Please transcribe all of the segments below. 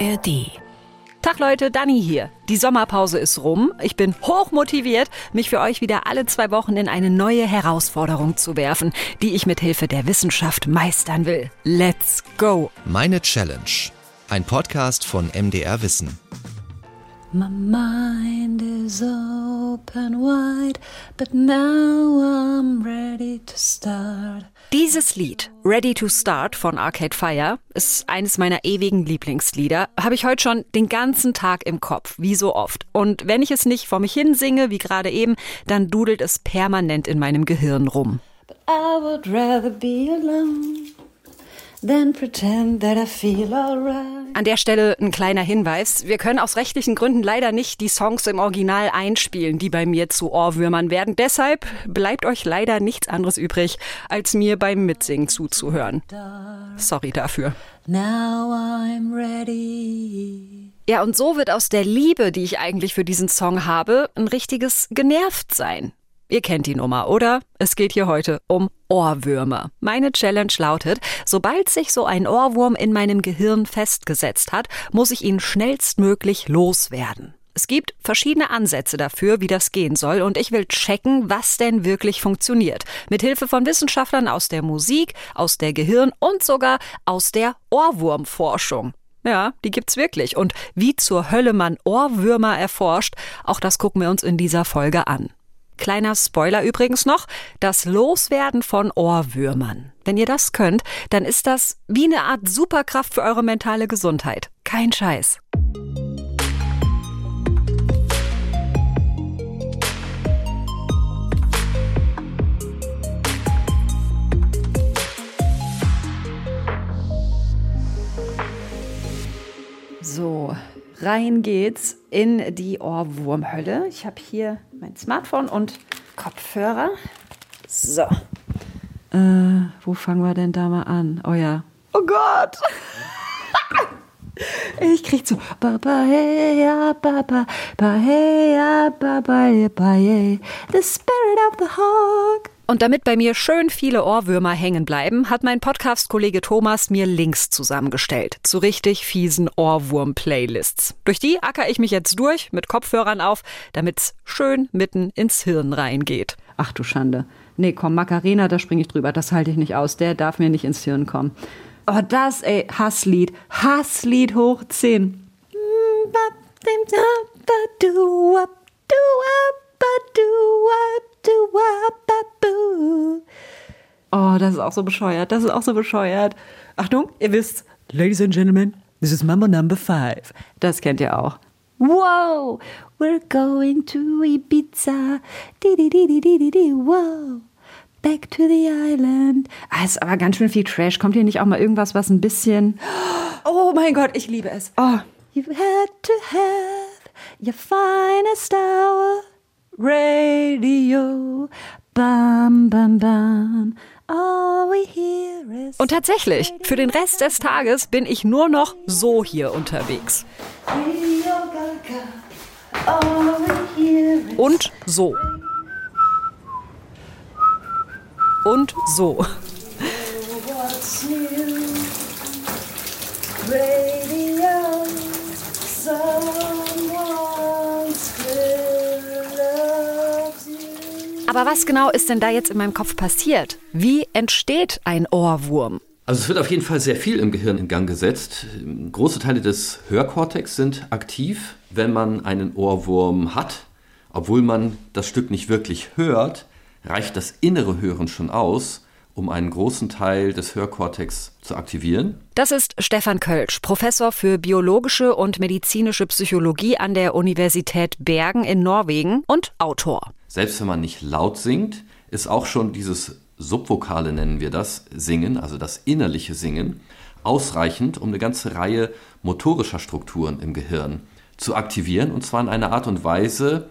ARD. Tag Leute, Dani hier. Die Sommerpause ist rum. Ich bin hoch motiviert, mich für euch wieder alle zwei Wochen in eine neue Herausforderung zu werfen, die ich mit Hilfe der Wissenschaft meistern will. Let's go! Meine Challenge. Ein Podcast von MDR Wissen. My mind is open wide, but now I'm ready to start. Dieses Lied, Ready to Start von Arcade Fire, ist eines meiner ewigen Lieblingslieder. Habe ich heute schon den ganzen Tag im Kopf, wie so oft. Und wenn ich es nicht vor mich hin singe, wie gerade eben, dann dudelt es permanent in meinem Gehirn rum. But I would rather be alone than pretend that I feel alright. An der Stelle ein kleiner Hinweis. Wir können aus rechtlichen Gründen leider nicht die Songs im Original einspielen, die bei mir zu Ohrwürmern werden. Deshalb bleibt euch leider nichts anderes übrig, als mir beim Mitsingen zuzuhören. Sorry dafür. Now I'm ready. Ja, und so wird aus der Liebe, die ich eigentlich für diesen Song habe, ein richtiges Genervtsein. Ihr kennt die Nummer, oder? Es geht hier heute um Ohrwürmer. Meine Challenge lautet, sobald sich so ein Ohrwurm in meinem Gehirn festgesetzt hat, muss ich ihn schnellstmöglich loswerden. Es gibt verschiedene Ansätze dafür, wie das gehen soll, und ich will checken, was denn wirklich funktioniert. Mit Hilfe von Wissenschaftlern aus der Musik, aus der Gehirn und sogar aus der Ohrwurmforschung. Ja, die gibt's wirklich. Und wie zur Hölle man Ohrwürmer erforscht, auch das gucken wir uns in dieser Folge an. Kleiner Spoiler übrigens noch, das Loswerden von Ohrwürmern. Wenn ihr das könnt, dann ist das wie eine Art Superkraft für eure mentale Gesundheit. Kein Scheiß. So, rein geht's in die Ohrwurmhölle. Ich habe hier mein Smartphone und Kopfhörer. So. Äh, wo fangen wir denn da mal an? Oh ja. Oh Gott! Ich krieg so Baba hey ja Baba ba hey ja Baba ba hey The spirit of the hawk und damit bei mir schön viele Ohrwürmer hängen bleiben, hat mein Podcast-Kollege Thomas mir Links zusammengestellt zu richtig fiesen Ohrwurm-Playlists. Durch die acker ich mich jetzt durch mit Kopfhörern auf, damit's schön mitten ins Hirn reingeht. Ach du Schande. Nee, komm, Macarena, da springe ich drüber. Das halte ich nicht aus. Der darf mir nicht ins Hirn kommen. Oh, das, ey, Hasslied. Hasslied hoch 10. Oh, das ist auch so bescheuert. Das ist auch so bescheuert. Achtung, ihr wisst, Ladies and Gentlemen, this is Mambo Number Five. Das kennt ihr auch. Wow, we're going to Ibiza. Di, di, di, di, di, di, di, wow. Back to the island. Ah, ist aber ganz schön viel Trash. Kommt hier nicht auch mal irgendwas, was ein bisschen. Oh mein Gott, ich liebe es. Oh. You had to have your finest hour. Radio. Bam, bam, bam. All we hear is Und tatsächlich, für den Rest des Tages bin ich nur noch so hier unterwegs. Und so. Und so. Aber was genau ist denn da jetzt in meinem Kopf passiert? Wie entsteht ein Ohrwurm? Also es wird auf jeden Fall sehr viel im Gehirn in Gang gesetzt. Große Teile des Hörkortex sind aktiv, wenn man einen Ohrwurm hat. Obwohl man das Stück nicht wirklich hört, reicht das innere Hören schon aus, um einen großen Teil des Hörkortex zu aktivieren. Das ist Stefan Kölsch, Professor für biologische und medizinische Psychologie an der Universität Bergen in Norwegen und Autor. Selbst wenn man nicht laut singt, ist auch schon dieses Subvokale nennen wir das, Singen, also das innerliche Singen, ausreichend, um eine ganze Reihe motorischer Strukturen im Gehirn zu aktivieren. Und zwar in einer Art und Weise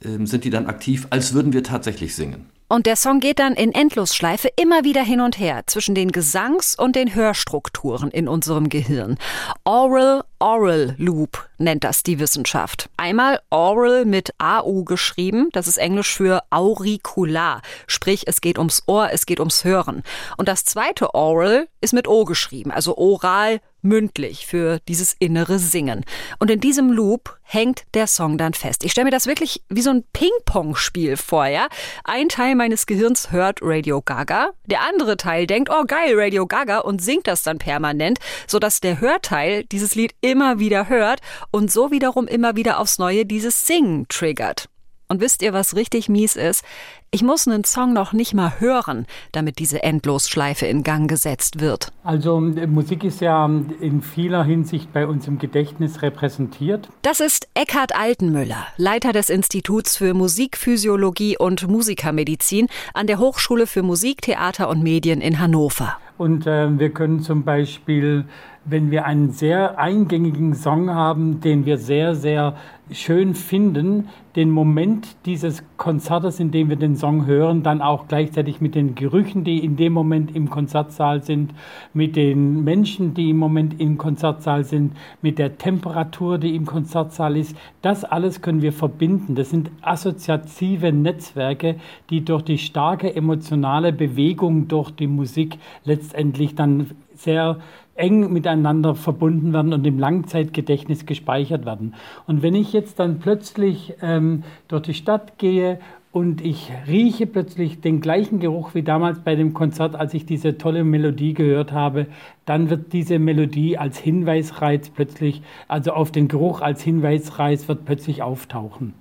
äh, sind die dann aktiv, als würden wir tatsächlich singen. Und der Song geht dann in Endlosschleife immer wieder hin und her zwischen den Gesangs- und den Hörstrukturen in unserem Gehirn. Oral-Oral Loop nennt das die Wissenschaft. Einmal Oral mit AU geschrieben, das ist Englisch für auricular, sprich es geht ums Ohr, es geht ums Hören. Und das zweite Oral ist mit O geschrieben, also oral mündlich für dieses innere Singen. Und in diesem Loop hängt der Song dann fest. Ich stelle mir das wirklich wie so ein Ping-Pong-Spiel vor, ja? Ein Teil meines Gehirns hört Radio Gaga, der andere Teil denkt, oh geil, Radio Gaga und singt das dann permanent, sodass der Hörteil dieses Lied immer wieder hört und so wiederum immer wieder aufs Neue dieses Singen triggert. Und wisst ihr, was richtig mies ist? Ich muss einen Song noch nicht mal hören, damit diese Endlosschleife in Gang gesetzt wird. Also Musik ist ja in vieler Hinsicht bei uns im Gedächtnis repräsentiert. Das ist Eckhard Altenmüller, Leiter des Instituts für Musikphysiologie und Musikermedizin an der Hochschule für Musik, Theater und Medien in Hannover. Und äh, wir können zum Beispiel, wenn wir einen sehr eingängigen Song haben, den wir sehr, sehr schön finden, den Moment dieses Konzertes, in dem wir den Song hören, dann auch gleichzeitig mit den Gerüchen, die in dem Moment im Konzertsaal sind, mit den Menschen, die im Moment im Konzertsaal sind, mit der Temperatur, die im Konzertsaal ist, das alles können wir verbinden. Das sind assoziative Netzwerke, die durch die starke emotionale Bewegung durch die Musik letztendlich dann sehr eng miteinander verbunden werden und im Langzeitgedächtnis gespeichert werden. Und wenn ich jetzt dann plötzlich ähm, durch die Stadt gehe und ich rieche plötzlich den gleichen Geruch wie damals bei dem Konzert, als ich diese tolle Melodie gehört habe, dann wird diese Melodie als Hinweisreiz plötzlich, also auf den Geruch als Hinweisreiz wird plötzlich auftauchen.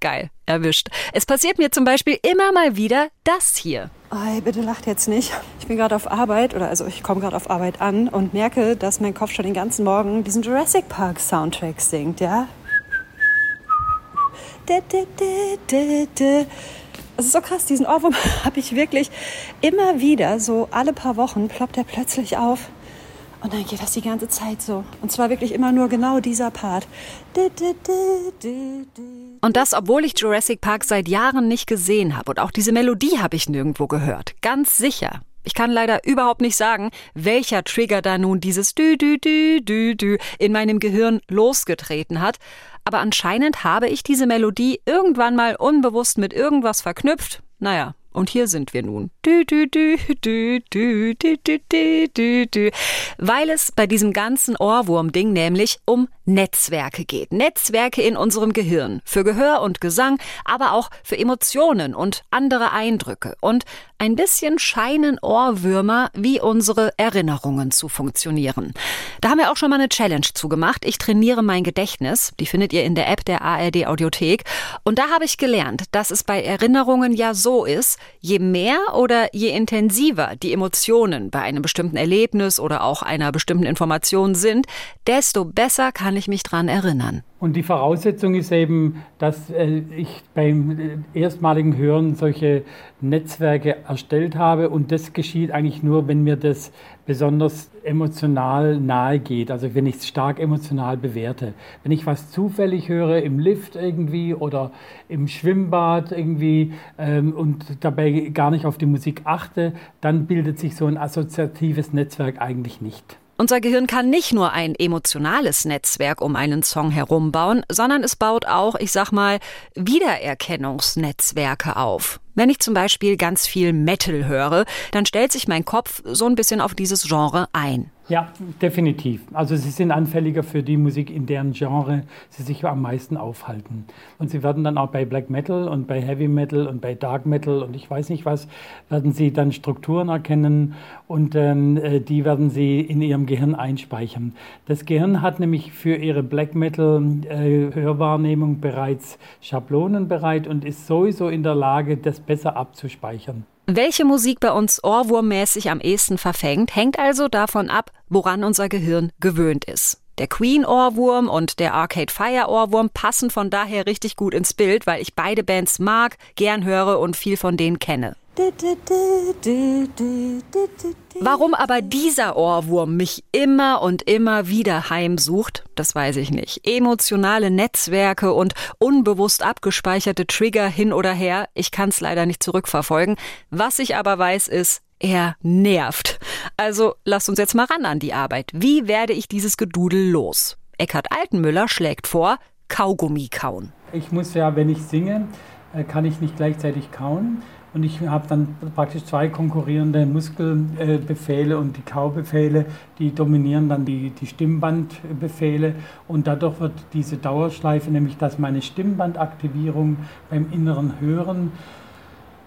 Geil, erwischt. Es passiert mir zum Beispiel immer mal wieder das hier. Ey, bitte lacht jetzt nicht. Ich bin gerade auf Arbeit, oder also ich komme gerade auf Arbeit an und merke, dass mein Kopf schon den ganzen Morgen diesen Jurassic Park Soundtrack singt, ja? Es ist so krass, diesen Ohrwurm habe ich wirklich immer wieder, so alle paar Wochen ploppt er plötzlich auf. Und dann geht das die ganze Zeit so. Und zwar wirklich immer nur genau dieser Part. Und das, obwohl ich Jurassic Park seit Jahren nicht gesehen habe. Und auch diese Melodie habe ich nirgendwo gehört. Ganz sicher. Ich kann leider überhaupt nicht sagen, welcher Trigger da nun dieses Dü Dü Dü Dü Dü in meinem Gehirn losgetreten hat. Aber anscheinend habe ich diese Melodie irgendwann mal unbewusst mit irgendwas verknüpft. Naja, und hier sind wir nun. Du, du, du, du, du, du, du, du, du, du. Weil es bei diesem ganzen Ohrwurm-Ding nämlich um Netzwerke geht. Netzwerke in unserem Gehirn. Für Gehör und Gesang, aber auch für Emotionen und andere Eindrücke. Und ein bisschen scheinen Ohrwürmer wie unsere Erinnerungen zu funktionieren. Da haben wir auch schon mal eine Challenge zugemacht. Ich trainiere mein Gedächtnis. Die findet ihr in der App der ARD Audiothek. Und da habe ich gelernt, dass es bei Erinnerungen ja so ist, je mehr oder je intensiver die Emotionen bei einem bestimmten Erlebnis oder auch einer bestimmten Information sind, desto besser kann ich mich dran erinnern. Und die Voraussetzung ist eben, dass äh, ich beim äh, erstmaligen Hören solche Netzwerke erstellt habe. Und das geschieht eigentlich nur, wenn mir das besonders emotional nahe geht. Also wenn ich es stark emotional bewerte. Wenn ich was zufällig höre im Lift irgendwie oder im Schwimmbad irgendwie ähm, und dabei gar nicht auf die Musik achte, dann bildet sich so ein assoziatives Netzwerk eigentlich nicht. Unser Gehirn kann nicht nur ein emotionales Netzwerk um einen Song herum bauen, sondern es baut auch, ich sag mal, Wiedererkennungsnetzwerke auf. Wenn ich zum Beispiel ganz viel Metal höre, dann stellt sich mein Kopf so ein bisschen auf dieses Genre ein. Ja, definitiv. Also sie sind anfälliger für die Musik, in deren Genre sie sich am meisten aufhalten. Und sie werden dann auch bei Black Metal und bei Heavy Metal und bei Dark Metal und ich weiß nicht was, werden sie dann Strukturen erkennen und ähm, äh, die werden sie in ihrem Gehirn einspeichern. Das Gehirn hat nämlich für ihre Black Metal äh, Hörwahrnehmung bereits Schablonen bereit und ist sowieso in der Lage, das besser abzuspeichern. Welche Musik bei uns ohrwurmmäßig am ehesten verfängt, hängt also davon ab, woran unser Gehirn gewöhnt ist. Der Queen-Ohrwurm und der Arcade Fire-Ohrwurm passen von daher richtig gut ins Bild, weil ich beide Bands mag, gern höre und viel von denen kenne. Warum aber dieser Ohrwurm mich immer und immer wieder heimsucht, das weiß ich nicht. Emotionale Netzwerke und unbewusst abgespeicherte Trigger hin oder her, ich kann es leider nicht zurückverfolgen. Was ich aber weiß ist, er nervt. Also lasst uns jetzt mal ran an die Arbeit. Wie werde ich dieses Gedudel los? Eckhard Altenmüller schlägt vor, Kaugummi kauen. Ich muss ja, wenn ich singe, äh, kann ich nicht gleichzeitig kauen. Und ich habe dann praktisch zwei konkurrierende Muskelbefehle und die Kaubefehle, die dominieren dann die, die Stimmbandbefehle und dadurch wird diese Dauerschleife, nämlich dass meine Stimmbandaktivierung beim inneren Hören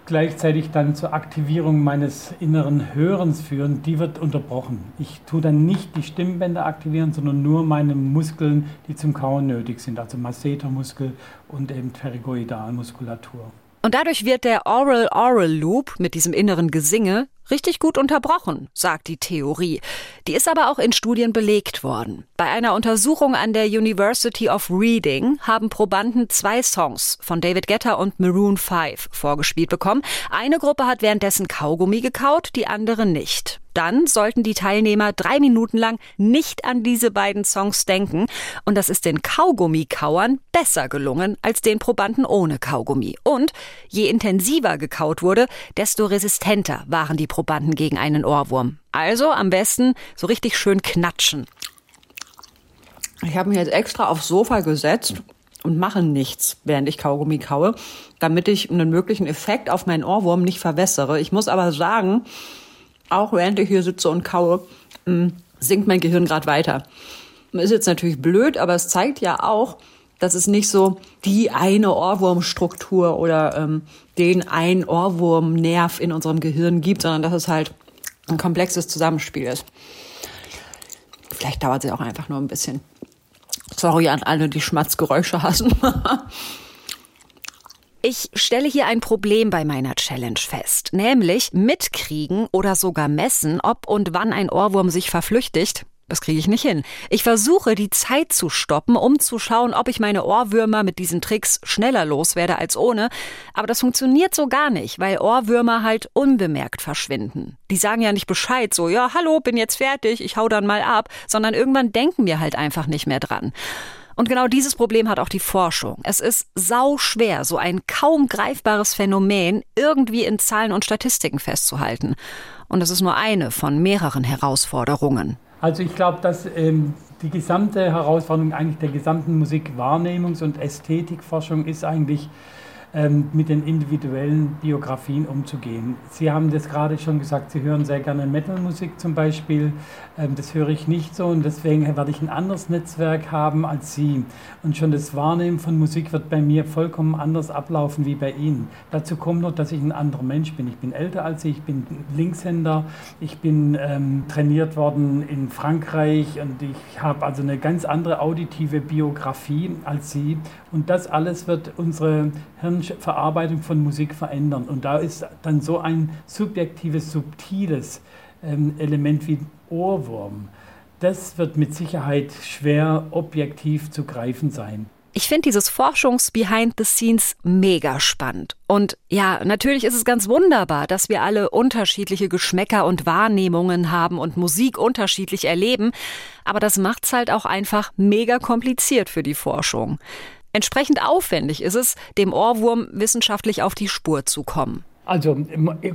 gleichzeitig dann zur Aktivierung meines inneren Hörens führen, die wird unterbrochen. Ich tue dann nicht die Stimmbänder aktivieren, sondern nur meine Muskeln, die zum Kauen nötig sind, also Massetermuskel und eben Pterygoidalmuskulatur. Und dadurch wird der Oral-Oral-Loop mit diesem inneren Gesinge richtig gut unterbrochen, sagt die Theorie. Die ist aber auch in Studien belegt worden. Bei einer Untersuchung an der University of Reading haben Probanden zwei Songs von David Guetta und Maroon 5 vorgespielt bekommen. Eine Gruppe hat währenddessen Kaugummi gekaut, die andere nicht. Dann sollten die Teilnehmer drei Minuten lang nicht an diese beiden Songs denken. Und das ist den Kaugummikauern besser gelungen als den Probanden ohne Kaugummi. Und je intensiver gekaut wurde, desto resistenter waren die Probanden gegen einen Ohrwurm. Also am besten so richtig schön knatschen. Ich habe mich jetzt extra aufs Sofa gesetzt und mache nichts, während ich Kaugummi kaue, damit ich einen möglichen Effekt auf meinen Ohrwurm nicht verwässere. Ich muss aber sagen, auch während ich hier sitze und kaue, mm, sinkt mein Gehirn gerade weiter. Ist jetzt natürlich blöd, aber es zeigt ja auch, dass es nicht so die eine Ohrwurmstruktur oder ähm, den einen Ohrwurmnerv in unserem Gehirn gibt, sondern dass es halt ein komplexes Zusammenspiel ist. Vielleicht dauert es auch einfach nur ein bisschen. Sorry an alle, die Schmatzgeräusche hassen. Ich stelle hier ein Problem bei meiner Challenge fest, nämlich mitkriegen oder sogar messen, ob und wann ein Ohrwurm sich verflüchtigt. Das kriege ich nicht hin. Ich versuche, die Zeit zu stoppen, um zu schauen, ob ich meine Ohrwürmer mit diesen Tricks schneller loswerde als ohne. Aber das funktioniert so gar nicht, weil Ohrwürmer halt unbemerkt verschwinden. Die sagen ja nicht Bescheid, so, ja, hallo, bin jetzt fertig, ich hau dann mal ab, sondern irgendwann denken wir halt einfach nicht mehr dran. Und genau dieses Problem hat auch die Forschung. Es ist sau schwer, so ein kaum greifbares Phänomen irgendwie in Zahlen und Statistiken festzuhalten. Und es ist nur eine von mehreren Herausforderungen. Also ich glaube, dass ähm, die gesamte Herausforderung eigentlich der gesamten Musikwahrnehmungs- und Ästhetikforschung ist eigentlich ähm, mit den individuellen Biografien umzugehen. Sie haben das gerade schon gesagt, Sie hören sehr gerne Metalmusik zum Beispiel. Ähm, das höre ich nicht so und deswegen werde ich ein anderes Netzwerk haben als Sie. Und schon das Wahrnehmen von Musik wird bei mir vollkommen anders ablaufen wie bei Ihnen. Dazu kommt noch, dass ich ein anderer Mensch bin. Ich bin älter als Sie, ich bin Linkshänder, ich bin ähm, trainiert worden in Frankreich und ich habe also eine ganz andere auditive Biografie als Sie. Und das alles wird unsere Hirn Verarbeitung von Musik verändern. Und da ist dann so ein subjektives, subtiles ähm, Element wie Ohrwurm. Das wird mit Sicherheit schwer objektiv zu greifen sein. Ich finde dieses Forschungs-Behind the Scenes mega spannend. Und ja, natürlich ist es ganz wunderbar, dass wir alle unterschiedliche Geschmäcker und Wahrnehmungen haben und Musik unterschiedlich erleben. Aber das macht's halt auch einfach mega kompliziert für die Forschung. Entsprechend aufwendig ist es, dem Ohrwurm wissenschaftlich auf die Spur zu kommen. Also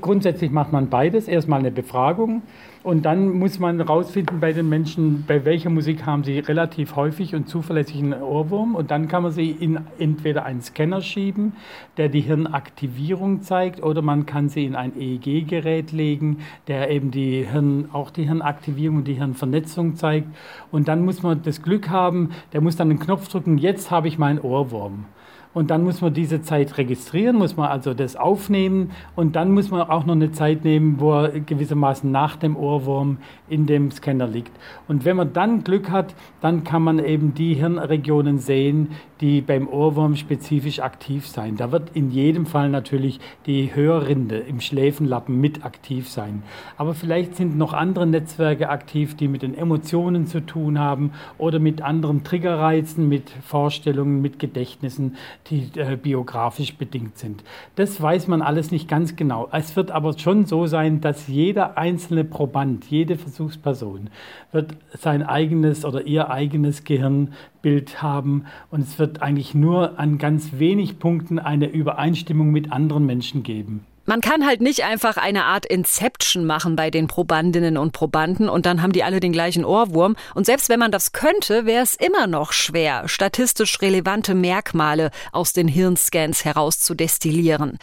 grundsätzlich macht man beides. Erstmal eine Befragung und dann muss man herausfinden bei den Menschen, bei welcher Musik haben sie relativ häufig und zuverlässig einen Ohrwurm. Und dann kann man sie in entweder einen Scanner schieben, der die Hirnaktivierung zeigt, oder man kann sie in ein EEG-Gerät legen, der eben die Hirn, auch die Hirnaktivierung und die Hirnvernetzung zeigt. Und dann muss man das Glück haben, der muss dann einen Knopf drücken, jetzt habe ich meinen Ohrwurm. Und dann muss man diese Zeit registrieren, muss man also das aufnehmen und dann muss man auch noch eine Zeit nehmen, wo er gewissermaßen nach dem Ohrwurm in dem Scanner liegt. Und wenn man dann Glück hat, dann kann man eben die Hirnregionen sehen, die beim Ohrwurm spezifisch aktiv sein. Da wird in jedem Fall natürlich die Hörrinde im Schläfenlappen mit aktiv sein. Aber vielleicht sind noch andere Netzwerke aktiv, die mit den Emotionen zu tun haben oder mit anderen Triggerreizen, mit Vorstellungen, mit Gedächtnissen, die äh, biografisch bedingt sind. Das weiß man alles nicht ganz genau. Es wird aber schon so sein, dass jeder einzelne Proband, jede Versuchsperson wird sein eigenes oder ihr eigenes Gehirnbild haben und es wird eigentlich nur an ganz wenig Punkten eine Übereinstimmung mit anderen Menschen geben. Man kann halt nicht einfach eine Art Inception machen bei den Probandinnen und Probanden und dann haben die alle den gleichen Ohrwurm. Und selbst wenn man das könnte, wäre es immer noch schwer, statistisch relevante Merkmale aus den Hirnscans herauszudestillieren.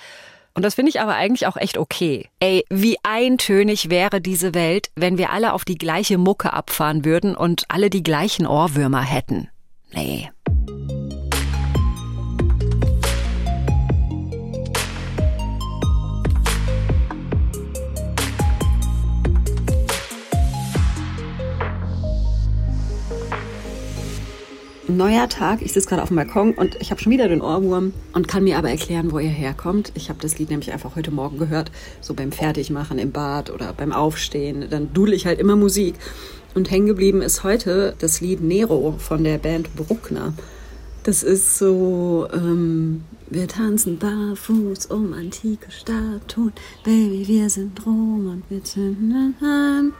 Und das finde ich aber eigentlich auch echt okay. Ey, wie eintönig wäre diese Welt, wenn wir alle auf die gleiche Mucke abfahren würden und alle die gleichen Ohrwürmer hätten. Nee. Neuer Tag, ich sitze gerade auf dem Balkon und ich habe schon wieder den Ohrwurm und kann mir aber erklären, wo er herkommt. Ich habe das Lied nämlich einfach heute Morgen gehört, so beim Fertigmachen im Bad oder beim Aufstehen. Dann dudel ich halt immer Musik. Und hängen geblieben ist heute das Lied Nero von der Band Bruckner. Das ist so, ähm, wir tanzen barfuß um antike Statuen. Baby, wir sind Rom und wir zünden an.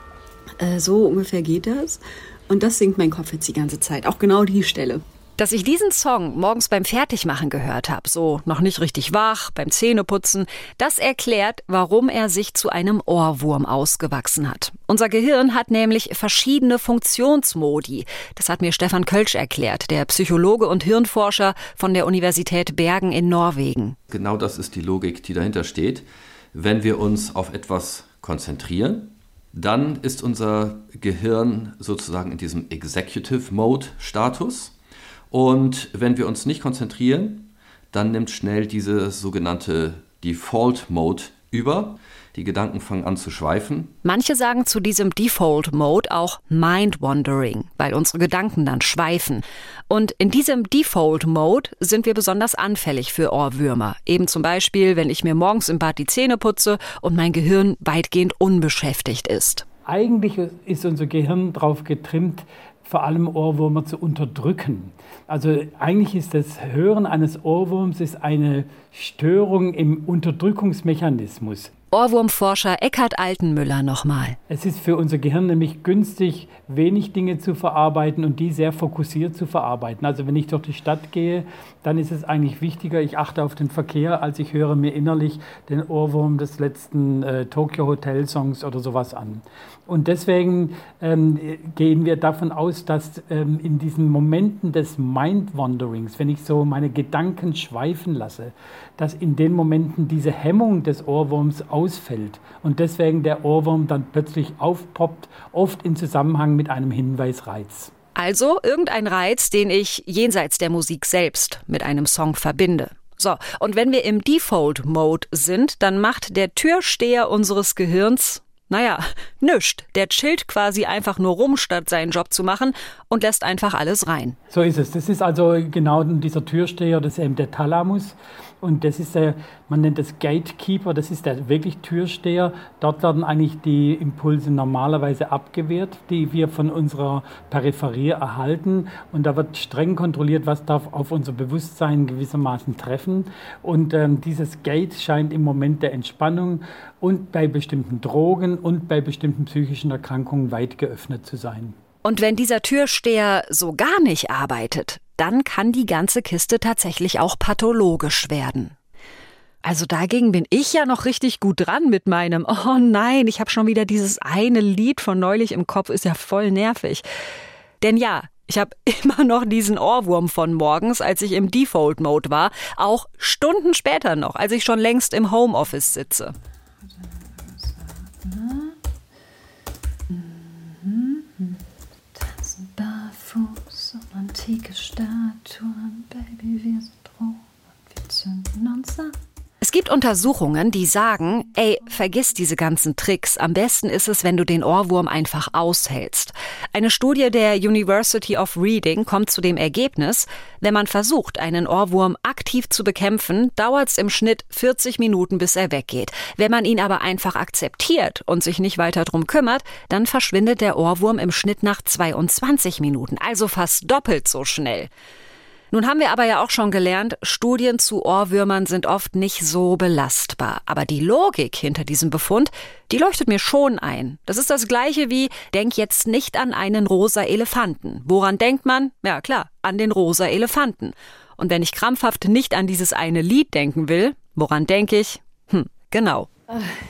Äh, so ungefähr geht das. Und das singt mein Kopf jetzt die ganze Zeit. Auch genau die Stelle. Dass ich diesen Song morgens beim Fertigmachen gehört habe, so noch nicht richtig wach, beim Zähneputzen, das erklärt, warum er sich zu einem Ohrwurm ausgewachsen hat. Unser Gehirn hat nämlich verschiedene Funktionsmodi. Das hat mir Stefan Kölsch erklärt, der Psychologe und Hirnforscher von der Universität Bergen in Norwegen. Genau das ist die Logik, die dahinter steht. Wenn wir uns auf etwas konzentrieren, dann ist unser Gehirn sozusagen in diesem Executive Mode Status. Und wenn wir uns nicht konzentrieren, dann nimmt schnell diese sogenannte Default Mode über. Die Gedanken fangen an zu schweifen. Manche sagen zu diesem Default Mode auch Mind Wandering, weil unsere Gedanken dann schweifen. Und in diesem Default Mode sind wir besonders anfällig für Ohrwürmer. Eben zum Beispiel, wenn ich mir morgens im Bad die Zähne putze und mein Gehirn weitgehend unbeschäftigt ist. Eigentlich ist unser Gehirn darauf getrimmt, vor allem Ohrwürmer zu unterdrücken. Also eigentlich ist das Hören eines Ohrwurms ist eine Störung im Unterdrückungsmechanismus. Ohrwurmforscher Eckhard Altenmüller nochmal. Es ist für unser Gehirn nämlich günstig, wenig Dinge zu verarbeiten und die sehr fokussiert zu verarbeiten. Also wenn ich durch die Stadt gehe, dann ist es eigentlich wichtiger, ich achte auf den Verkehr, als ich höre mir innerlich den Ohrwurm des letzten äh, Tokyo Hotel Songs oder sowas an. Und deswegen ähm, gehen wir davon aus, dass ähm, in diesen Momenten des Mind-Wanderings, wenn ich so meine Gedanken schweifen lasse, dass in den Momenten diese Hemmung des Ohrwurms ausfällt und deswegen der Ohrwurm dann plötzlich aufpoppt, oft in Zusammenhang mit einem Hinweisreiz. Also irgendein Reiz, den ich jenseits der Musik selbst mit einem Song verbinde. So, und wenn wir im Default-Mode sind, dann macht der Türsteher unseres Gehirns naja, nüscht. Der chillt quasi einfach nur rum, statt seinen Job zu machen und lässt einfach alles rein. So ist es. Das ist also genau dieser Türsteher, das ist eben der Thalamus. Und das ist der, man nennt das Gatekeeper, das ist der wirklich Türsteher. Dort werden eigentlich die Impulse normalerweise abgewehrt, die wir von unserer Peripherie erhalten. Und da wird streng kontrolliert, was darf auf unser Bewusstsein gewissermaßen treffen. Und ähm, dieses Gate scheint im Moment der Entspannung und bei bestimmten Drogen und bei bestimmten psychischen Erkrankungen weit geöffnet zu sein. Und wenn dieser Türsteher so gar nicht arbeitet, dann kann die ganze Kiste tatsächlich auch pathologisch werden. Also dagegen bin ich ja noch richtig gut dran mit meinem, oh nein, ich habe schon wieder dieses eine Lied von neulich im Kopf, ist ja voll nervig. Denn ja, ich habe immer noch diesen Ohrwurm von morgens, als ich im Default-Mode war, auch Stunden später noch, als ich schon längst im Homeoffice sitze. Tanzen barfuß und antike Statuen, Baby, wir sind roh und wir zünden uns an. Es gibt Untersuchungen, die sagen, ey, vergiss diese ganzen Tricks. Am besten ist es, wenn du den Ohrwurm einfach aushältst. Eine Studie der University of Reading kommt zu dem Ergebnis, wenn man versucht, einen Ohrwurm aktiv zu bekämpfen, dauert es im Schnitt 40 Minuten, bis er weggeht. Wenn man ihn aber einfach akzeptiert und sich nicht weiter drum kümmert, dann verschwindet der Ohrwurm im Schnitt nach 22 Minuten, also fast doppelt so schnell. Nun haben wir aber ja auch schon gelernt, Studien zu Ohrwürmern sind oft nicht so belastbar. Aber die Logik hinter diesem Befund, die leuchtet mir schon ein. Das ist das gleiche wie, denk jetzt nicht an einen rosa Elefanten. Woran denkt man? Ja klar, an den rosa Elefanten. Und wenn ich krampfhaft nicht an dieses eine Lied denken will, woran denke ich? Hm, genau,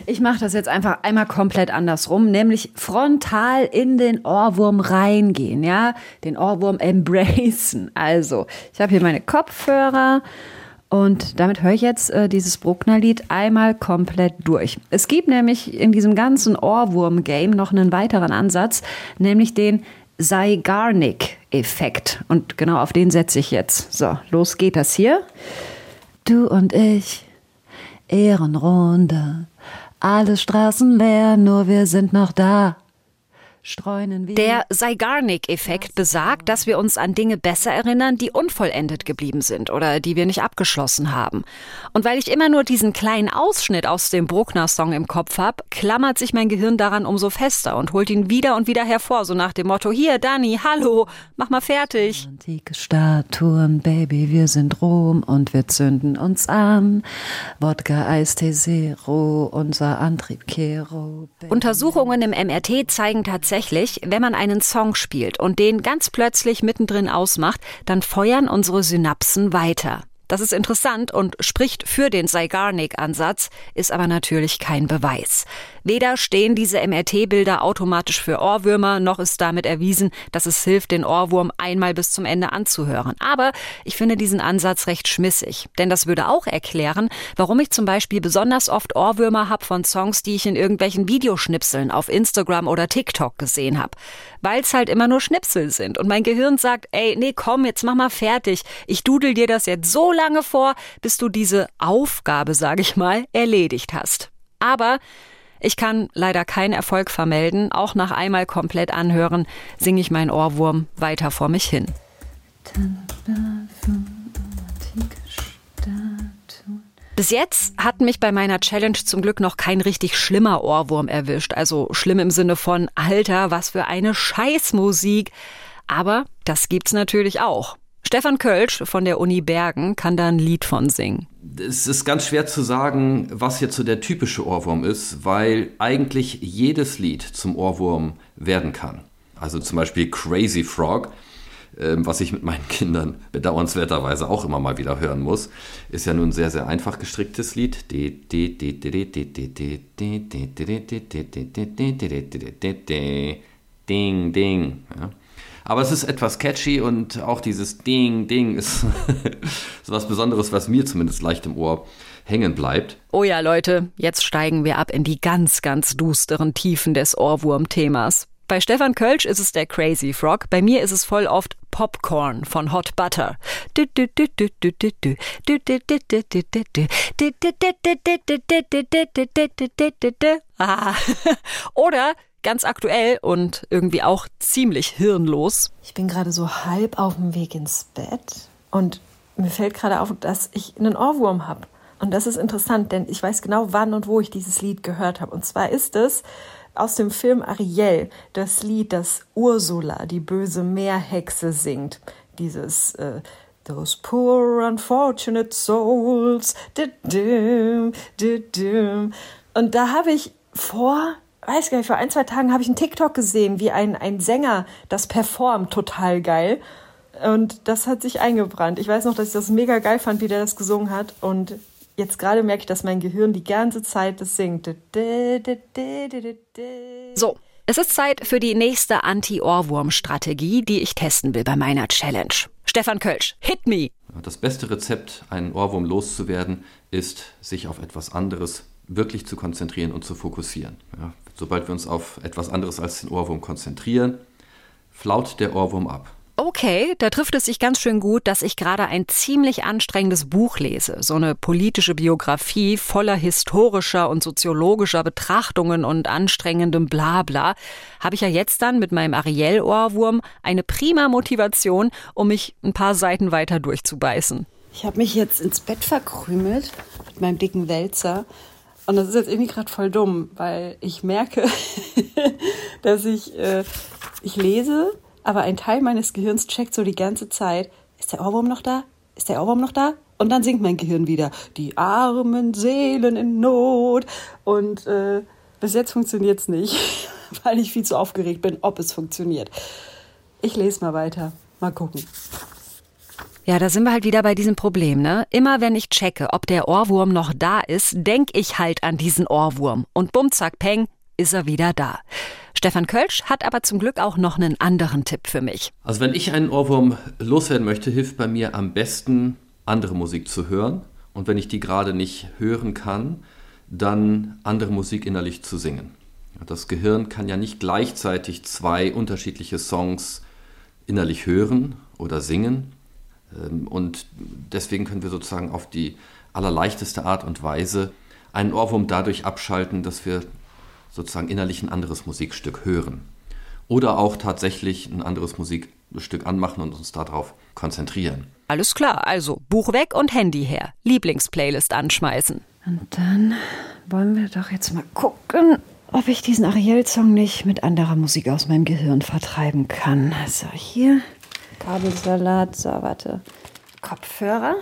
ich mache das jetzt einfach einmal komplett andersrum, nämlich frontal in den Ohrwurm reingehen, ja, den Ohrwurm embracen. Also, ich habe hier meine Kopfhörer Und damit höre ich jetzt äh, dieses Bruckner-Lied einmal komplett durch. Es gibt nämlich in diesem ganzen Ohrwurm-Game noch einen weiteren Ansatz, nämlich den Zeigarnik-Effekt. Und genau auf den setze ich jetzt. So, los geht das hier. Du und ich, Ehrenrunde, alle Straßen leer, nur wir sind noch da. Der Zeigarnik-Effekt besagt, dass wir uns an Dinge besser erinnern, die unvollendet geblieben sind oder die wir nicht abgeschlossen haben. Und weil ich immer nur diesen kleinen Ausschnitt aus dem Bruckner-Song im Kopf habe, klammert sich mein Gehirn daran umso fester und holt ihn wieder und wieder hervor, so nach dem Motto, hier, Dani, hallo, mach mal fertig. Antike Statuen, Baby, wir sind Rom und wir zünden uns an. Wodka, Eistee, Zero, unser Antrieb, Kero. Untersuchungen im MRT zeigen tatsächlich, tatsächlich, wenn man einen Song spielt und den ganz plötzlich mittendrin ausmacht, dann feuern unsere Synapsen weiter. Das ist interessant und spricht für den Zeigarnik-Ansatz, ist aber natürlich kein Beweis. Weder stehen diese MRT-Bilder automatisch für Ohrwürmer, noch ist damit erwiesen, dass es hilft, den Ohrwurm einmal bis zum Ende anzuhören. Aber ich finde diesen Ansatz recht schmissig, denn das würde auch erklären, warum ich zum Beispiel besonders oft Ohrwürmer habe von Songs, die ich in irgendwelchen Videoschnipseln auf Instagram oder TikTok gesehen habe. Weil es halt immer nur Schnipsel sind und mein Gehirn sagt, ey, nee, komm, jetzt mach mal fertig. Ich dudel dir das jetzt so lange vor, bis du diese Aufgabe, sage ich mal, erledigt hast. Aber ich kann leider keinen Erfolg vermelden. Auch nach einmal komplett anhören, singe ich meinen Ohrwurm weiter vor mich hin. Bis jetzt hat mich bei meiner Challenge zum Glück noch kein richtig schlimmer Ohrwurm erwischt. Also schlimm im Sinne von, Alter, was für eine Scheißmusik. Aber das gibt's natürlich auch. Stefan Kölsch von der Uni Bergen kann da ein Lied von singen. Es ist ganz schwer zu sagen, was jetzt so der typische Ohrwurm ist, weil eigentlich jedes Lied zum Ohrwurm werden kann. Also zum Beispiel Crazy Frog, ähm, was ich mit meinen Kindern bedauernswerterweise auch immer mal wieder hören muss, ist ja nun ein sehr, sehr einfach gestricktes Lied. Ding, ding. Aber es ist etwas catchy und auch dieses Ding, Ding ist so was Besonderes, was mir zumindest leicht im Ohr hängen bleibt. Oh ja, Leute, jetzt steigen wir ab in die ganz, ganz dusteren Tiefen des Ohrwurm-Themas. Bei Stefan Kölsch ist es der Crazy Frog, bei mir ist es voll oft Popcorn von Hot Butter. Oder ganz aktuell und irgendwie auch ziemlich hirnlos. Ich bin gerade so halb auf dem Weg ins Bett und mir fällt gerade auf, dass ich einen Ohrwurm habe. Und das ist interessant, denn ich weiß genau, wann und wo ich dieses Lied gehört habe. Und zwar ist es aus dem Film Ariel, das Lied, das Ursula, die böse Meerhexe, singt. Dieses äh, Those poor unfortunate souls. Und da habe ich vor weiß gar nicht, vor ein, zwei Tagen habe ich einen TikTok gesehen, wie ein, ein Sänger das performt, total geil. Und das hat sich eingebrannt. Ich weiß noch, dass ich das mega geil fand, wie der das gesungen hat. Und jetzt gerade merke ich, dass mein Gehirn die ganze Zeit das singt. So, es ist Zeit für die nächste Anti-Ohrwurm-Strategie, die ich testen will bei meiner Challenge. Stefan Kölsch, hit me! Das beste Rezept, einen Ohrwurm loszuwerden, ist, sich auf etwas anderes wirklich zu konzentrieren und zu fokussieren. Ja, sobald wir uns auf etwas anderes als den Ohrwurm konzentrieren, flaut der Ohrwurm ab. Okay, da trifft es sich ganz schön gut, dass ich gerade ein ziemlich anstrengendes Buch lese. So eine politische Biografie voller historischer und soziologischer Betrachtungen und anstrengendem Blabla. Habe ich ja jetzt dann mit meinem Ariel-Ohrwurm eine prima Motivation, um mich ein paar Seiten weiter durchzubeißen. Ich habe mich jetzt ins Bett verkrümelt mit meinem dicken Wälzer und das ist jetzt irgendwie gerade voll dumm, weil ich merke, dass ich, äh, ich lese, aber ein Teil meines Gehirns checkt so die ganze Zeit, ist der Ohrwurm noch da? Ist der Ohrwurm noch da? Und dann singt mein Gehirn wieder, die armen Seelen in Not. Und äh, bis jetzt funktioniert es nicht, weil ich viel zu aufgeregt bin, ob es funktioniert. Ich lese mal weiter. Mal gucken. Ja, da sind wir halt wieder bei diesem Problem, ne? Immer wenn ich checke, ob der Ohrwurm noch da ist, denk ich halt an diesen Ohrwurm. Und bumm, zack, peng, ist er wieder da. Stefan Kölsch hat aber zum Glück auch noch einen anderen Tipp für mich. Also wenn ich einen Ohrwurm loswerden möchte, hilft bei mir am besten andere Musik zu hören und wenn ich die gerade nicht hören kann, dann andere Musik innerlich zu singen. Das Gehirn kann ja nicht gleichzeitig zwei unterschiedliche Songs innerlich hören oder singen. Ähm, und deswegen können wir sozusagen auf die allerleichteste Art und Weise einen Ohrwurm dadurch abschalten, dass wir sozusagen innerlich ein anderes Musikstück hören. Oder auch tatsächlich ein anderes Musikstück anmachen und uns darauf konzentrieren. Alles klar, also Buch weg und Handy her. Lieblingsplaylist anschmeißen. Und dann wollen wir doch jetzt mal gucken, ob ich diesen Ariel-Song nicht mit anderer Musik aus meinem Gehirn vertreiben kann. So, hier. Kabelsalat, so, warte. Kopfhörer.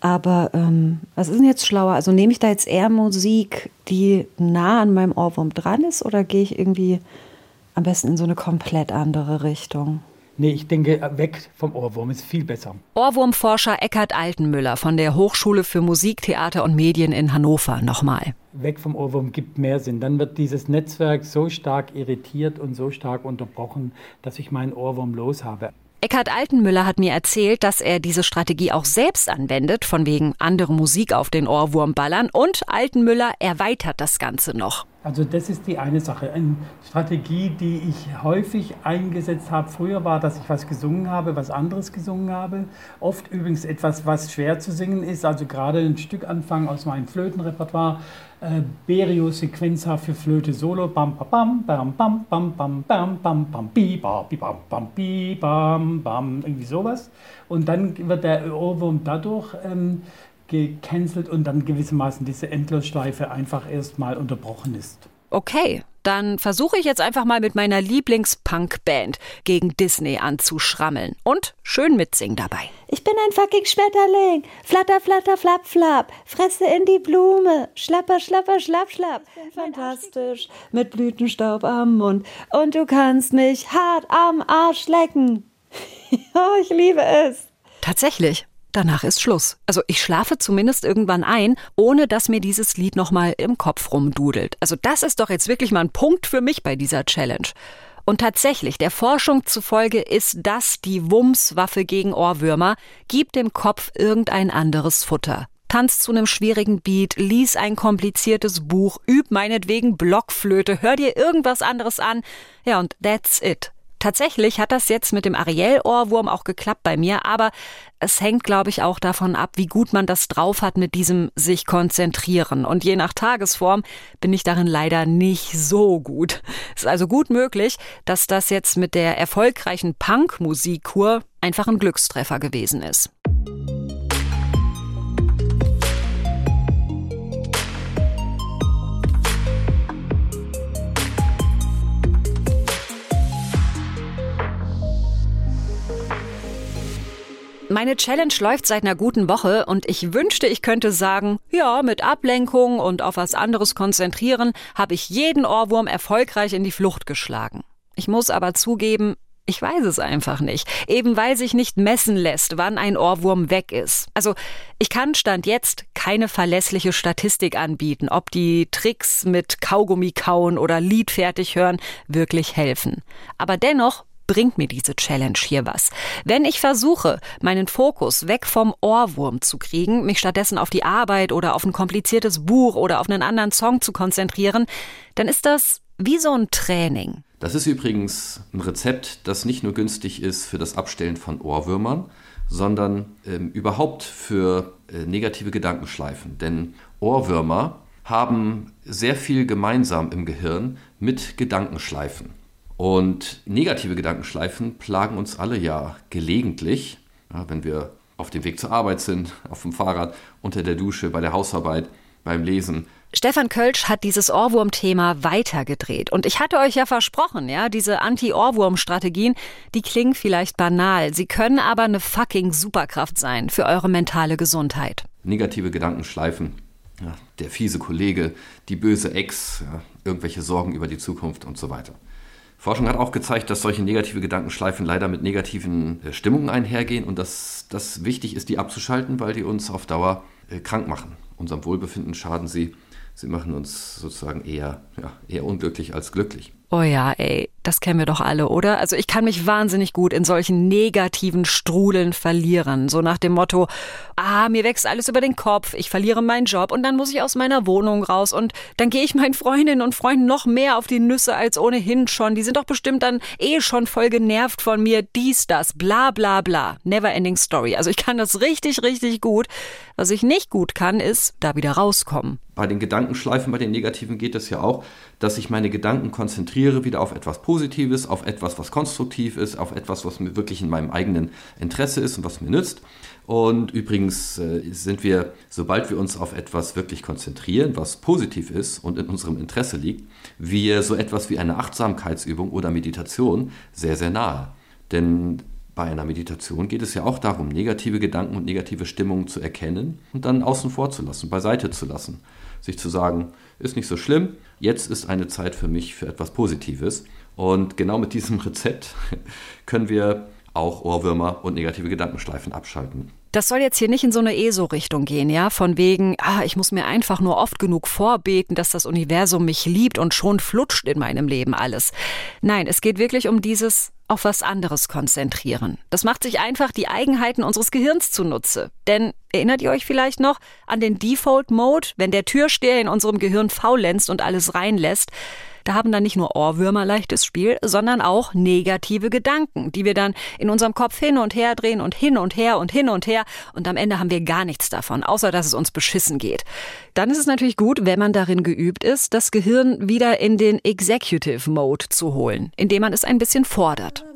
Aber ähm, was ist denn jetzt schlauer? Also nehme ich da jetzt eher Musik, die nah an meinem Ohrwurm dran ist, oder gehe ich irgendwie am besten in so eine komplett andere Richtung? Nee, ich denke, weg vom Ohrwurm ist viel besser. Ohrwurmforscher Eckhard Altenmüller von der Hochschule für Musik, Theater und Medien in Hannover nochmal. Weg vom Ohrwurm gibt mehr Sinn. Dann wird dieses Netzwerk so stark irritiert und so stark unterbrochen, dass ich meinen Ohrwurm los habe. Eckhard Altenmüller hat mir erzählt, dass er diese Strategie auch selbst anwendet, von wegen andere Musik auf den Ohrwurm ballern. Und Altenmüller erweitert das Ganze noch. Also das ist die eine Sache. Eine Strategie, die ich häufig eingesetzt habe. Früher war, dass ich was gesungen habe, was anderes gesungen habe. Oft übrigens etwas, was schwer zu singen ist. Also gerade ein Stück anfangen aus meinem Flötenrepertoire. Äh, Berio Sequenza für Flöte Solo. Bam, bam, bam, bam, bam, bam, bam, bam, bam, bi, ba, bam, bam, bam, bam, irgendwie sowas. Und dann wird der Ohrwurm dadurch ähm, gecancelt und dann gewissermaßen diese Endlosschleife einfach erstmal unterbrochen ist. Okay, dann versuche ich jetzt einfach mal mit meiner Lieblings-Punk-Band gegen Disney anzuschrammeln und schön mitsingen dabei. Ich bin ein fucking Schmetterling. Flatter, flatter, flapp, flapp. Fresse in die Blume. Schlapper, schlapper, schlapp, schlapp. Fantastisch. Mit Blütenstaub am Mund. Und du kannst mich hart am Arsch lecken. oh, ich liebe es. Tatsächlich. Danach ist Schluss. Also ich schlafe zumindest irgendwann ein, ohne dass mir dieses Lied nochmal im Kopf rumdudelt. Also das ist doch jetzt wirklich mal ein Punkt für mich bei dieser Challenge. Und tatsächlich, der Forschung zufolge ist das die Wumms-Waffe gegen Ohrwürmer. Gib dem Kopf irgendein anderes Futter. Tanz zu einem schwierigen Beat, lies ein kompliziertes Buch, üb meinetwegen Blockflöte, hör dir irgendwas anderes an. Ja, und that's it. Tatsächlich hat das jetzt mit dem Ariel-Ohrwurm auch geklappt bei mir, aber es hängt, glaube ich, auch davon ab, wie gut man das drauf hat mit diesem sich konzentrieren. Und je nach Tagesform bin ich darin leider nicht so gut. Es ist also gut möglich, dass das jetzt mit der erfolgreichen Punk-Musikkur einfach ein Glückstreffer gewesen ist. Meine Challenge läuft seit einer guten Woche und ich wünschte, ich könnte sagen, ja, mit Ablenkung und auf was anderes konzentrieren, habe ich jeden Ohrwurm erfolgreich in die Flucht geschlagen. Ich muss aber zugeben, ich weiß es einfach nicht, eben weil sich nicht messen lässt, wann ein Ohrwurm weg ist. Also ich kann Stand jetzt keine verlässliche Statistik anbieten, ob die Tricks mit Kaugummi kauen oder Lied fertig hören wirklich helfen. Aber dennoch bringt mir diese Challenge hier was. Wenn ich versuche, meinen Fokus weg vom Ohrwurm zu kriegen, mich stattdessen auf die Arbeit oder auf ein kompliziertes Buch oder auf einen anderen Song zu konzentrieren, dann ist das wie so ein Training. Das ist übrigens ein Rezept, das nicht nur günstig ist für das Abstellen von Ohrwürmern, sondern ähm, überhaupt für äh, negative Gedankenschleifen. Denn Ohrwürmer haben sehr viel gemeinsam im Gehirn mit Gedankenschleifen. Und negative Gedankenschleifen plagen uns alle ja gelegentlich, ja, wenn wir auf dem Weg zur Arbeit sind, auf dem Fahrrad, unter der Dusche, bei der Hausarbeit, beim Lesen. Stefan Kölsch hat dieses Ohrwurm-Thema weitergedreht. Und ich hatte euch ja versprochen, ja, diese Anti-Ohrwurm-Strategien, die klingen vielleicht banal, sie können aber eine fucking Superkraft sein für eure mentale Gesundheit. Negative Gedankenschleifen, ja, der fiese Kollege, die böse Ex, ja, irgendwelche Sorgen über die Zukunft und so weiter. Forschung hat auch gezeigt, dass solche negative Gedankenschleifen leider mit negativen äh, Stimmungen einhergehen und dass das wichtig ist, die abzuschalten, weil die uns auf Dauer äh, krank machen. Unserem Wohlbefinden schaden sie. Sie machen uns sozusagen eher, ja, eher unglücklich als glücklich. Oh ja, ey, das kennen wir doch alle, oder? Also ich kann mich wahnsinnig gut in solchen negativen Strudeln verlieren. So nach dem Motto, ah, mir wächst alles über den Kopf, ich verliere meinen Job und dann muss ich aus meiner Wohnung raus und dann gehe ich meinen Freundinnen und Freunden noch mehr auf die Nüsse als ohnehin schon. Die sind doch bestimmt dann eh schon voll genervt von mir. Dies, das, bla bla bla. Never ending story. Also ich kann das richtig, richtig gut. Was ich nicht gut kann, ist da wieder rauskommen. Bei den Gedankenschleifen, bei den negativen geht es ja auch, dass ich meine Gedanken konzentriere wieder auf etwas Positives, auf etwas, was konstruktiv ist, auf etwas, was mir wirklich in meinem eigenen Interesse ist und was mir nützt. Und übrigens äh, sind wir, sobald wir uns auf etwas wirklich konzentrieren, was positiv ist und in unserem Interesse liegt, wir so etwas wie eine Achtsamkeitsübung oder Meditation sehr, sehr nahe. Denn bei einer Meditation geht es ja auch darum, negative Gedanken und negative Stimmungen zu erkennen und dann außen vor zu lassen, beiseite zu lassen. Sich zu sagen, ist nicht so schlimm, jetzt ist eine Zeit für mich für etwas Positives. Und genau mit diesem Rezept können wir auch Ohrwürmer und negative Gedankenschleifen abschalten. Das soll jetzt hier nicht in so eine ESO-Richtung gehen, ja? Von wegen, ah, ich muss mir einfach nur oft genug vorbeten, dass das Universum mich liebt und schon flutscht in meinem Leben alles. Nein, es geht wirklich um dieses auf was anderes konzentrieren. Das macht sich einfach die Eigenheiten unseres Gehirns zunutze. Denn erinnert ihr euch vielleicht noch an den Default Mode, wenn der Türsteher in unserem Gehirn faulenzt und alles reinlässt? Da haben dann nicht nur Ohrwürmer leichtes Spiel, sondern auch negative Gedanken, die wir dann in unserem Kopf hin und her drehen und hin und her und hin und her und am Ende haben wir gar nichts davon, außer dass es uns beschissen geht. Dann ist es natürlich gut, wenn man darin geübt ist, das Gehirn wieder in den Executive Mode zu holen, indem man es ein bisschen fordert.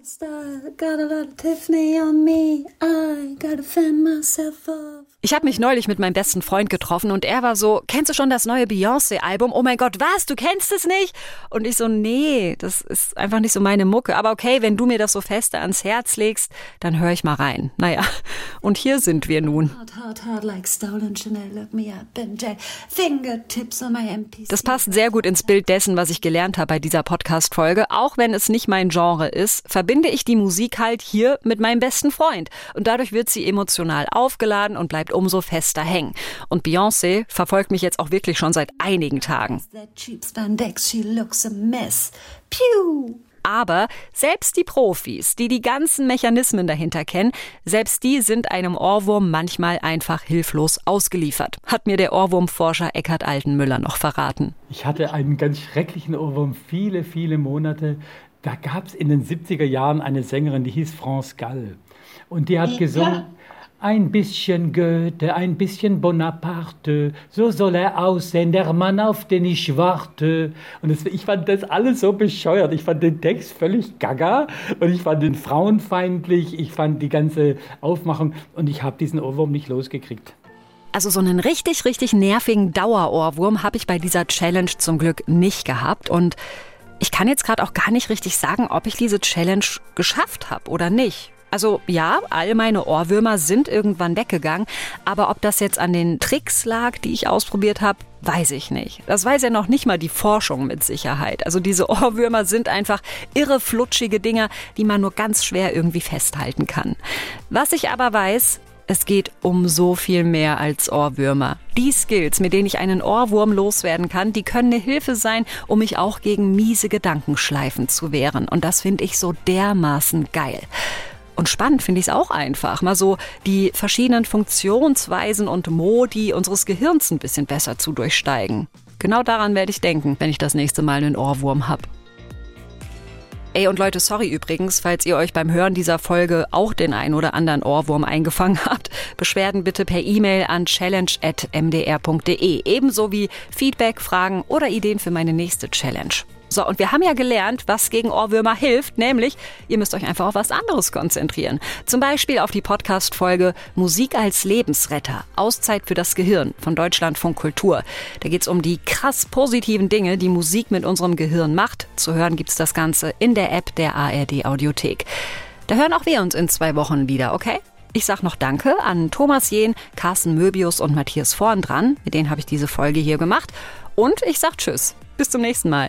Ich habe mich neulich mit meinem besten Freund getroffen und er war so, kennst du schon das neue Beyoncé-Album? Oh mein Gott, was? Du kennst es nicht? Und ich so, nee, das ist einfach nicht so meine Mucke. Aber okay, wenn du mir das so feste ans Herz legst, dann höre ich mal rein. Naja, und hier sind wir nun. Das passt sehr gut ins Bild dessen, was ich gelernt habe bei dieser Podcast-Folge. Auch wenn es nicht mein Genre ist, verbinde ich die Musik halt hier mit meinem besten Freund. Und dadurch wird sie emotional aufgeladen und bleibt umso fester hängen. Und Beyoncé verfolgt mich jetzt auch wirklich schon seit einigen Tagen. Aber selbst die Profis, die die ganzen Mechanismen dahinter kennen, selbst die sind einem Ohrwurm manchmal einfach hilflos ausgeliefert, hat mir der Ohrwurmforscher Eckhard Altenmüller noch verraten. Ich hatte einen ganz schrecklichen Ohrwurm viele, viele Monate. Da gab es in den 70er Jahren eine Sängerin, die hieß France Gall. Und die hat gesungen, ja. ein bisschen Goethe, ein bisschen Bonaparte, so soll er aussehen, der Mann, auf den ich warte. Und das, ich fand das alles so bescheuert. Ich fand den Text völlig gaga und ich fand den frauenfeindlich, ich fand die ganze Aufmachung und ich habe diesen Ohrwurm nicht losgekriegt. Also so einen richtig, richtig nervigen Dauerohrwurm habe ich bei dieser Challenge zum Glück nicht gehabt und ich kann jetzt gerade auch gar nicht richtig sagen, ob ich diese Challenge geschafft habe oder nicht. Also ja, all meine Ohrwürmer sind irgendwann weggegangen, aber ob das jetzt an den Tricks lag, die ich ausprobiert habe, weiß ich nicht. Das weiß ja noch nicht mal die Forschung mit Sicherheit. Also diese Ohrwürmer sind einfach irre flutschige Dinger, die man nur ganz schwer irgendwie festhalten kann. Was ich aber weiß, es geht um so viel mehr als Ohrwürmer. Die Skills, mit denen ich einen Ohrwurm loswerden kann, die können eine Hilfe sein, um mich auch gegen miese Gedankenschleifen zu wehren. Und das finde ich so dermaßen geil. Und spannend finde ich es auch einfach, mal so die verschiedenen Funktionsweisen und Modi unseres Gehirns ein bisschen besser zu durchsteigen. Genau daran werde ich denken, wenn ich das nächste Mal einen Ohrwurm habe. Ey, und Leute, sorry übrigens, falls ihr euch beim Hören dieser Folge auch den ein oder anderen Ohrwurm eingefangen habt. Beschwerden bitte per E-Mail an challenge.mdr.de. Ebenso wie Feedback, Fragen oder Ideen für meine nächste Challenge. So, und wir haben ja gelernt, was gegen Ohrwürmer hilft, nämlich ihr müsst euch einfach auf was anderes konzentrieren. Zum Beispiel auf die Podcast-Folge Musik als Lebensretter, Auszeit für das Gehirn von Deutschlandfunk Kultur. Da geht es um die krass positiven Dinge, die Musik mit unserem Gehirn macht. Zu hören gibt es das Ganze in der App der ARD Audiothek. Da hören auch wir uns in zwei Wochen wieder, okay? Ich sag noch Danke an Thomas Jehn, Carsten Möbius und Matthias Vorn dran. Mit denen habe ich diese Folge hier gemacht. Und ich sag Tschüss. Bis zum nächsten Mal.